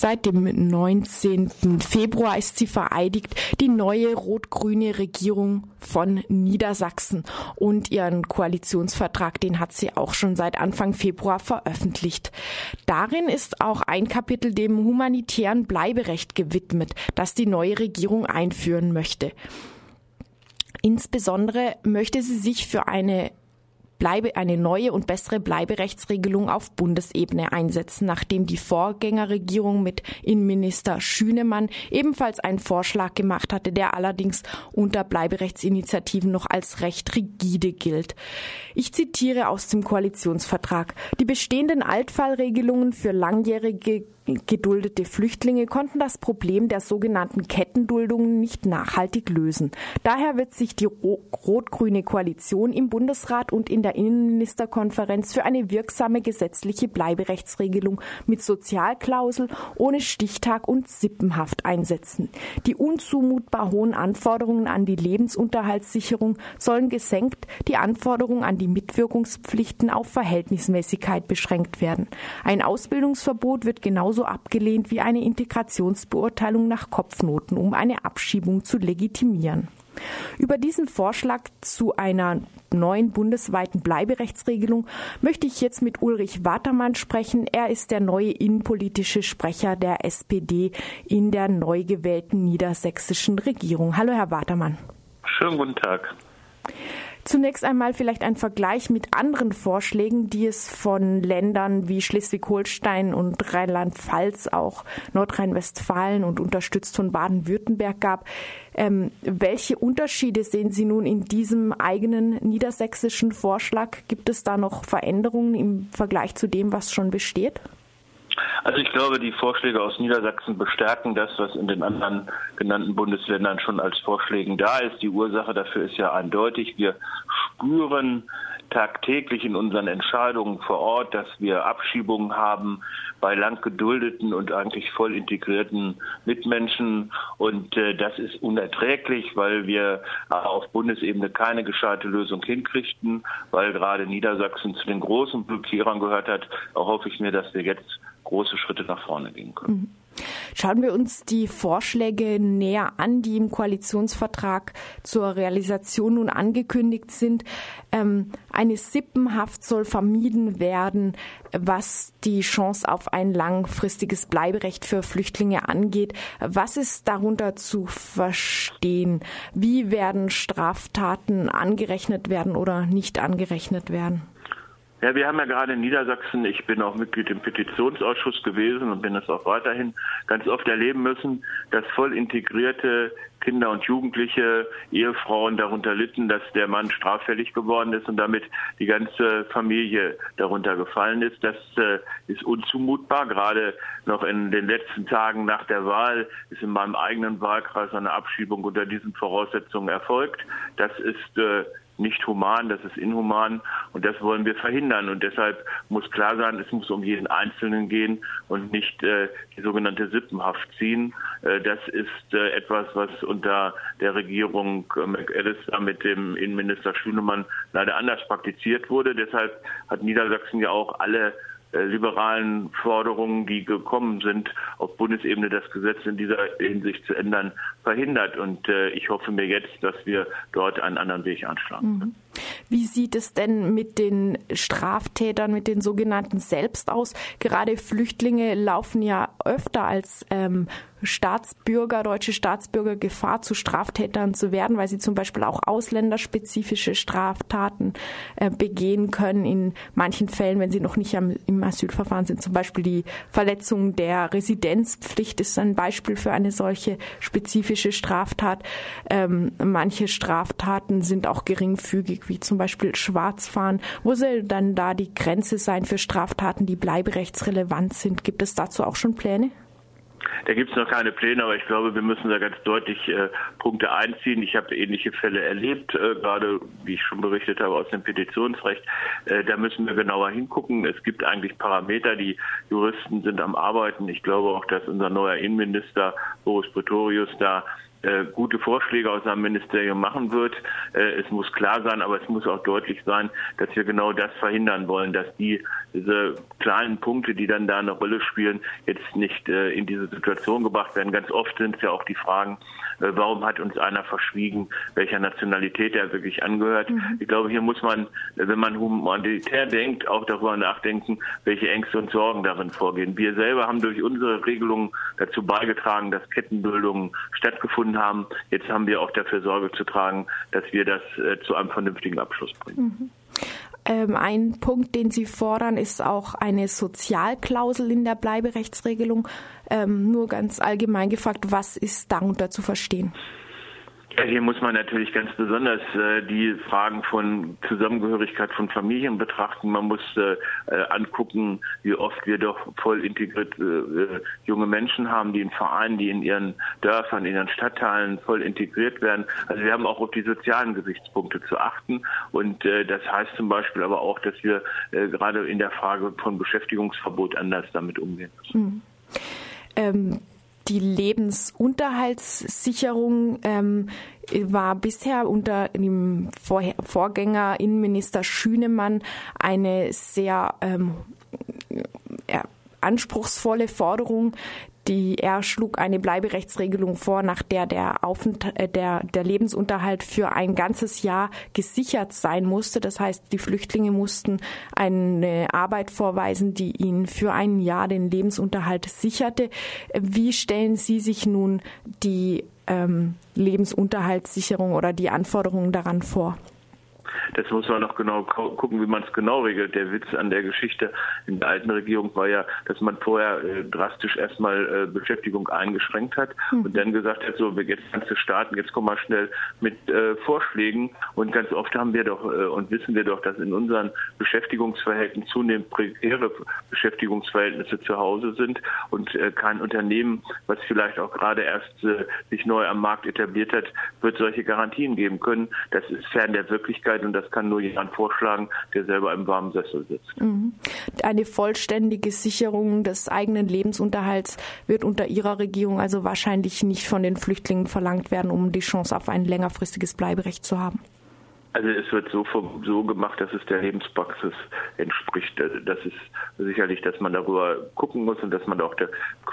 Seit dem 19. Februar ist sie vereidigt, die neue rot-grüne Regierung von Niedersachsen. Und ihren Koalitionsvertrag, den hat sie auch schon seit Anfang Februar veröffentlicht. Darin ist auch ein Kapitel dem humanitären Bleiberecht gewidmet, das die neue Regierung einführen möchte. Insbesondere möchte sie sich für eine bleibe eine neue und bessere Bleiberechtsregelung auf Bundesebene einsetzen, nachdem die Vorgängerregierung mit Innenminister Schünemann ebenfalls einen Vorschlag gemacht hatte, der allerdings unter Bleiberechtsinitiativen noch als recht rigide gilt. Ich zitiere aus dem Koalitionsvertrag. Die bestehenden Altfallregelungen für langjährige geduldete Flüchtlinge konnten das Problem der sogenannten Kettenduldungen nicht nachhaltig lösen. Daher wird sich die rot-grüne Koalition im Bundesrat und in der Innenministerkonferenz für eine wirksame gesetzliche Bleiberechtsregelung mit Sozialklausel ohne Stichtag und Sippenhaft einsetzen. Die unzumutbar hohen Anforderungen an die Lebensunterhaltssicherung sollen gesenkt, die Anforderungen an die Mitwirkungspflichten auf Verhältnismäßigkeit beschränkt werden. Ein Ausbildungsverbot wird genauso genauso abgelehnt wie eine Integrationsbeurteilung nach Kopfnoten, um eine Abschiebung zu legitimieren. Über diesen Vorschlag zu einer neuen bundesweiten Bleiberechtsregelung möchte ich jetzt mit Ulrich Watermann sprechen. Er ist der neue innenpolitische Sprecher der SPD in der neu gewählten niedersächsischen Regierung. Hallo, Herr Watermann. Schönen guten Tag. Zunächst einmal vielleicht ein Vergleich mit anderen Vorschlägen, die es von Ländern wie Schleswig-Holstein und Rheinland-Pfalz, auch Nordrhein-Westfalen und unterstützt von Baden-Württemberg gab. Ähm, welche Unterschiede sehen Sie nun in diesem eigenen niedersächsischen Vorschlag? Gibt es da noch Veränderungen im Vergleich zu dem, was schon besteht? Also ich glaube, die Vorschläge aus Niedersachsen bestärken das, was in den anderen genannten Bundesländern schon als Vorschlägen da ist. Die Ursache dafür ist ja eindeutig. Wir spüren tagtäglich in unseren Entscheidungen vor Ort, dass wir Abschiebungen haben bei lang geduldeten und eigentlich voll integrierten Mitmenschen. Und äh, das ist unerträglich, weil wir auf Bundesebene keine gescheite Lösung hinkriegten, weil gerade Niedersachsen zu den großen Blockierern gehört hat. Auch hoffe ich mir, dass wir jetzt große Schritte nach vorne gehen können. Mhm. Schauen wir uns die Vorschläge näher an, die im Koalitionsvertrag zur Realisation nun angekündigt sind. Ähm, eine Sippenhaft soll vermieden werden, was die Chance auf ein langfristiges Bleiberecht für Flüchtlinge angeht. Was ist darunter zu verstehen? Wie werden Straftaten angerechnet werden oder nicht angerechnet werden? Ja, wir haben ja gerade in Niedersachsen, ich bin auch Mitglied im Petitionsausschuss gewesen und bin es auch weiterhin ganz oft erleben müssen, dass voll integrierte Kinder und Jugendliche, Ehefrauen darunter litten, dass der Mann straffällig geworden ist und damit die ganze Familie darunter gefallen ist. Das äh, ist unzumutbar. Gerade noch in den letzten Tagen nach der Wahl ist in meinem eigenen Wahlkreis eine Abschiebung unter diesen Voraussetzungen erfolgt. Das ist äh, nicht human, das ist inhuman und das wollen wir verhindern. Und deshalb muss klar sein, es muss um jeden Einzelnen gehen und nicht äh, die sogenannte Sippenhaft ziehen. Äh, das ist äh, etwas, was unter der Regierung äh, McAllister mit dem Innenminister Schünemann leider anders praktiziert wurde. Deshalb hat Niedersachsen ja auch alle liberalen Forderungen, die gekommen sind, auf Bundesebene das Gesetz in dieser Hinsicht zu ändern, verhindert. Und äh, ich hoffe mir jetzt, dass wir dort einen anderen Weg anschlagen. Mhm. Wie sieht es denn mit den Straftätern, mit den sogenannten selbst aus? Gerade Flüchtlinge laufen ja öfter als ähm, Staatsbürger, deutsche Staatsbürger Gefahr, zu Straftätern zu werden, weil sie zum Beispiel auch ausländerspezifische Straftaten äh, begehen können. In manchen Fällen, wenn sie noch nicht am, im Asylverfahren sind, zum Beispiel die Verletzung der Residenzpflicht ist ein Beispiel für eine solche spezifische Straftat. Ähm, manche Straftaten sind auch geringfügig, wie zum Beispiel Schwarzfahren. Wo soll dann da die Grenze sein für Straftaten, die bleiberechtsrelevant sind? Gibt es dazu auch schon Pläne? Da gibt es noch keine Pläne, aber ich glaube, wir müssen da ganz deutlich äh, Punkte einziehen. Ich habe ähnliche Fälle erlebt, äh, gerade wie ich schon berichtet habe aus dem Petitionsrecht. Äh, da müssen wir genauer hingucken. Es gibt eigentlich Parameter, die Juristen sind am Arbeiten. Ich glaube auch, dass unser neuer Innenminister Boris Pretorius da äh, gute Vorschläge aus seinem Ministerium machen wird. Äh, es muss klar sein, aber es muss auch deutlich sein, dass wir genau das verhindern wollen, dass die diese kleinen Punkte, die dann da eine Rolle spielen, jetzt nicht äh, in diese Situation gebracht werden. Ganz oft sind es ja auch die Fragen, warum hat uns einer verschwiegen, welcher Nationalität er wirklich angehört. Mhm. Ich glaube, hier muss man, wenn man humanitär denkt, auch darüber nachdenken, welche Ängste und Sorgen darin vorgehen. Wir selber haben durch unsere Regelungen dazu beigetragen, dass Kettenbildungen stattgefunden haben. Jetzt haben wir auch dafür Sorge zu tragen, dass wir das äh, zu einem vernünftigen Abschluss bringen. Mhm. Ähm, ein Punkt, den Sie fordern, ist auch eine Sozialklausel in der Bleiberechtsregelung. Ähm, nur ganz allgemein gefragt, was ist darunter zu verstehen? Hier muss man natürlich ganz besonders äh, die Fragen von Zusammengehörigkeit von Familien betrachten. Man muss äh, äh angucken, wie oft wir doch voll integrierte äh, junge Menschen haben, die in Vereinen, die in ihren Dörfern, in ihren Stadtteilen voll integriert werden. Also wir haben auch auf die sozialen Gesichtspunkte zu achten. Und äh, das heißt zum Beispiel aber auch, dass wir äh, gerade in der Frage von Beschäftigungsverbot anders damit umgehen müssen. Mhm. Ähm die Lebensunterhaltssicherung ähm, war bisher unter dem Vorgänger Innenminister Schünemann eine sehr ähm, anspruchsvolle Forderung, die, er schlug eine Bleiberechtsregelung vor, nach der der, Aufent äh, der, der Lebensunterhalt für ein ganzes Jahr gesichert sein musste. Das heißt, die Flüchtlinge mussten eine Arbeit vorweisen, die ihnen für ein Jahr den Lebensunterhalt sicherte. Wie stellen Sie sich nun die ähm, Lebensunterhaltssicherung oder die Anforderungen daran vor? Das muss man noch genau gucken, wie man es genau regelt. Der Witz an der Geschichte in der alten Regierung war ja, dass man vorher äh, drastisch erstmal äh, Beschäftigung eingeschränkt hat mhm. und dann gesagt hat, so, jetzt kannst du starten, jetzt komm mal schnell mit äh, Vorschlägen. Und ganz oft haben wir doch äh, und wissen wir doch, dass in unseren Beschäftigungsverhältnissen zunehmend prekäre Beschäftigungsverhältnisse zu Hause sind und äh, kein Unternehmen, was vielleicht auch gerade erst äh, sich neu am Markt etabliert hat, wird solche Garantien geben können. Das ist fern der Wirklichkeit und das kann nur jemand vorschlagen, der selber im warmen Sessel sitzt. Mhm. Eine vollständige Sicherung des eigenen Lebensunterhalts wird unter Ihrer Regierung also wahrscheinlich nicht von den Flüchtlingen verlangt werden, um die Chance auf ein längerfristiges Bleiberecht zu haben. Also es wird so, so gemacht, dass es der Lebenspraxis entspricht. Also das ist sicherlich, dass man darüber gucken muss und dass man auch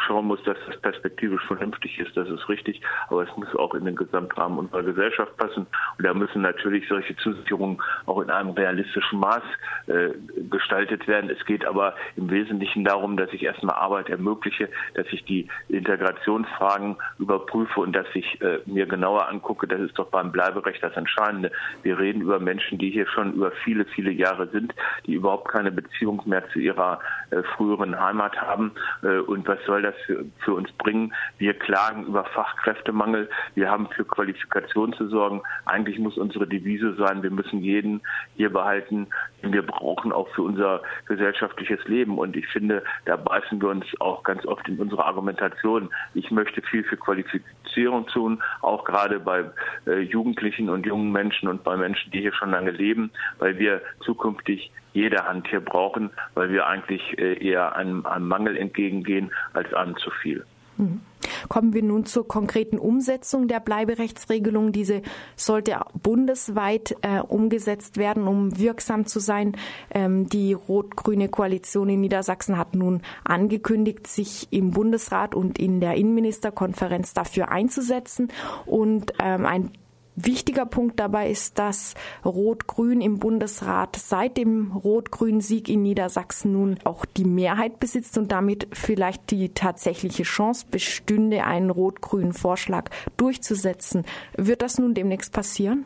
schauen muss, dass das perspektivisch vernünftig ist. Das ist richtig, aber es muss auch in den Gesamtrahmen unserer Gesellschaft passen. Und da müssen natürlich solche Zusicherungen auch in einem realistischen Maß äh, gestaltet werden. Es geht aber im Wesentlichen darum, dass ich erstmal Arbeit ermögliche, dass ich die Integrationsfragen überprüfe und dass ich äh, mir genauer angucke. Das ist doch beim Bleiberecht das Entscheidende. Wir reden reden über Menschen, die hier schon über viele, viele Jahre sind, die überhaupt keine Beziehung mehr zu ihrer äh, früheren Heimat haben. Äh, und was soll das für, für, uns bringen? Wir klagen über Fachkräftemangel. Wir haben für Qualifikation zu sorgen. Eigentlich muss unsere Devise sein, wir müssen jeden hier behalten, den wir brauchen, auch für unser gesellschaftliches Leben. Und ich finde, da beißen wir uns auch ganz oft in unsere Argumentation. Ich möchte viel für Qualifizierung tun, auch gerade bei äh, Jugendlichen und jungen Menschen und bei Menschen, Menschen, die hier schon lange leben, weil wir zukünftig jede Hand hier brauchen, weil wir eigentlich äh, eher einem, einem Mangel entgegengehen als einem zu viel. Mhm. Kommen wir nun zur konkreten Umsetzung der Bleiberechtsregelung. Diese sollte bundesweit äh, umgesetzt werden, um wirksam zu sein. Ähm, die rot-grüne Koalition in Niedersachsen hat nun angekündigt, sich im Bundesrat und in der Innenministerkonferenz dafür einzusetzen. Und ähm, ein Wichtiger Punkt dabei ist, dass Rot-Grün im Bundesrat seit dem rot-grünen Sieg in Niedersachsen nun auch die Mehrheit besitzt und damit vielleicht die tatsächliche Chance bestünde, einen rot-grünen Vorschlag durchzusetzen. Wird das nun demnächst passieren?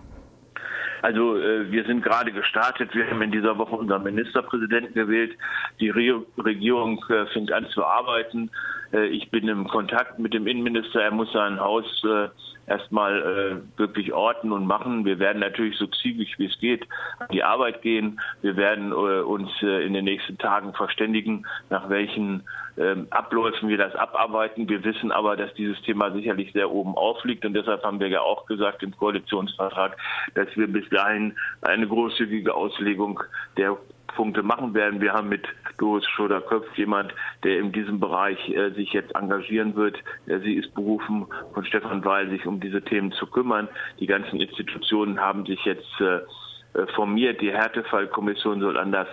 Also äh, wir sind gerade gestartet. Wir haben in dieser Woche unseren Ministerpräsidenten gewählt. Die Re Regierung äh, fängt an zu arbeiten. Äh, ich bin im Kontakt mit dem Innenminister. Er muss sein Haus äh, erstmal äh, wirklich orten und machen. Wir werden natürlich so zügig wie es geht an die Arbeit gehen. Wir werden uns in den nächsten Tagen verständigen, nach welchen ähm, Abläufen wir das abarbeiten. Wir wissen aber, dass dieses Thema sicherlich sehr oben aufliegt und deshalb haben wir ja auch gesagt im Koalitionsvertrag, dass wir bis dahin eine großzügige Auslegung der Punkte machen werden. Wir haben mit Doris Schröder-Köpf jemand, der in diesem Bereich äh, sich jetzt engagieren wird. Äh, sie ist berufen von Stefan Weil, sich um diese Themen zu kümmern. Die ganzen Institutionen haben sich jetzt äh, äh, formiert. Die Härtefallkommission soll anders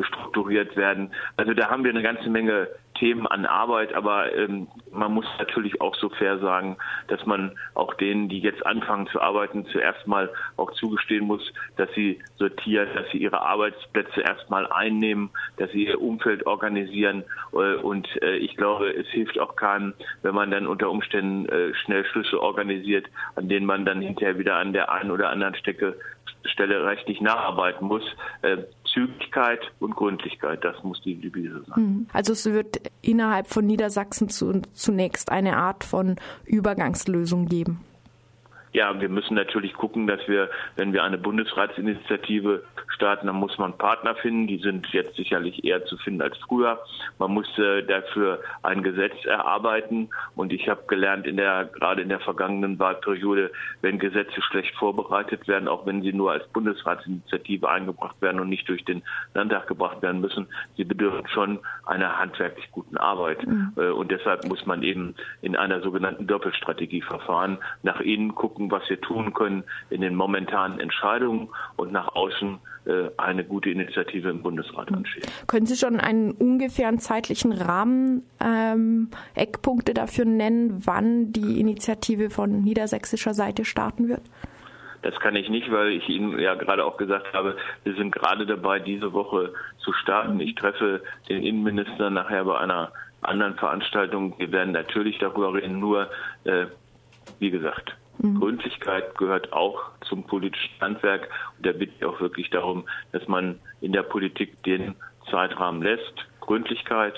strukturiert werden. Also da haben wir eine ganze Menge Themen an Arbeit, aber ähm, man muss natürlich auch so fair sagen, dass man auch denen, die jetzt anfangen zu arbeiten, zuerst mal auch zugestehen muss, dass sie sortieren, dass sie ihre Arbeitsplätze erstmal einnehmen, dass sie ihr Umfeld organisieren. Äh, und äh, ich glaube, es hilft auch keinem, wenn man dann unter Umständen äh, schnell Schlüsse organisiert, an denen man dann hinterher wieder an der einen oder anderen Stecke Stelle rechtlich nacharbeiten muss. Zügigkeit und Gründlichkeit, das muss die Devise sein. Hm. Also es wird innerhalb von Niedersachsen zu, zunächst eine Art von Übergangslösung geben. Ja, wir müssen natürlich gucken, dass wir, wenn wir eine Bundesratsinitiative starten, dann muss man Partner finden. Die sind jetzt sicherlich eher zu finden als früher. Man muss äh, dafür ein Gesetz erarbeiten. Und ich habe gelernt, in der, gerade in der vergangenen Wahlperiode, wenn Gesetze schlecht vorbereitet werden, auch wenn sie nur als Bundesratsinitiative eingebracht werden und nicht durch den Landtag gebracht werden müssen, sie bedürfen schon einer handwerklich guten Arbeit. Mhm. Äh, und deshalb muss man eben in einer sogenannten Doppelstrategie verfahren, nach innen gucken, gucken, was wir tun können in den momentanen Entscheidungen und nach außen äh, eine gute Initiative im Bundesrat hm. anschieben. Können Sie schon einen ungefähren zeitlichen Rahmen, ähm, Eckpunkte dafür nennen, wann die Initiative von niedersächsischer Seite starten wird? Das kann ich nicht, weil ich Ihnen ja gerade auch gesagt habe, wir sind gerade dabei, diese Woche zu starten. Ich treffe den Innenminister nachher bei einer anderen Veranstaltung. Wir werden natürlich darüber reden, nur, äh, wie gesagt, Mhm. Gründlichkeit gehört auch zum politischen Handwerk. Und da bitte ich auch wirklich darum, dass man in der Politik den Zeitrahmen lässt. Gründlichkeit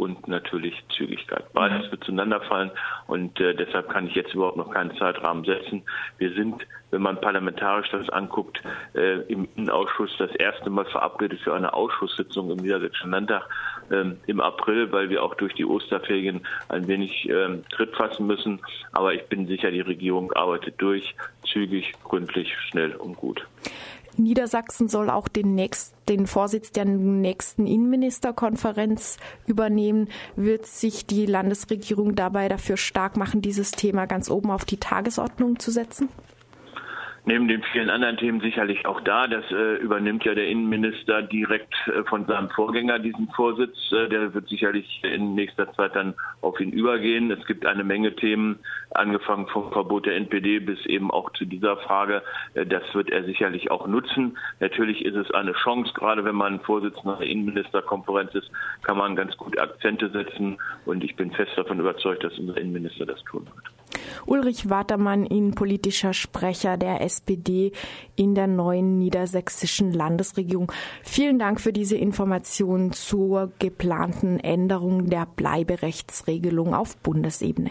und natürlich Zügigkeit. Beides wird zueinander fallen und äh, deshalb kann ich jetzt überhaupt noch keinen Zeitrahmen setzen. Wir sind, wenn man parlamentarisch das anguckt, äh, im Innenausschuss das erste Mal verabredet für eine Ausschusssitzung im Niedersächsischen Landtag ähm, im April, weil wir auch durch die Osterferien ein wenig ähm, Tritt fassen müssen. Aber ich bin sicher, die Regierung arbeitet durch, zügig, gründlich, schnell und gut. Niedersachsen soll auch den, nächst, den Vorsitz der nächsten Innenministerkonferenz übernehmen. Wird sich die Landesregierung dabei dafür stark machen, dieses Thema ganz oben auf die Tagesordnung zu setzen? Neben den vielen anderen Themen sicherlich auch da. Das äh, übernimmt ja der Innenminister direkt äh, von seinem Vorgänger diesen Vorsitz. Äh, der wird sicherlich in nächster Zeit dann auf ihn übergehen. Es gibt eine Menge Themen, angefangen vom Verbot der NPD bis eben auch zu dieser Frage. Äh, das wird er sicherlich auch nutzen. Natürlich ist es eine Chance, gerade wenn man Vorsitzender der Innenministerkonferenz ist, kann man ganz gut Akzente setzen. Und ich bin fest davon überzeugt, dass unser Innenminister das tun wird. Ulrich Watermann, innenpolitischer Sprecher der SPD in der neuen niedersächsischen Landesregierung. Vielen Dank für diese Informationen zur geplanten Änderung der Bleiberechtsregelung auf Bundesebene.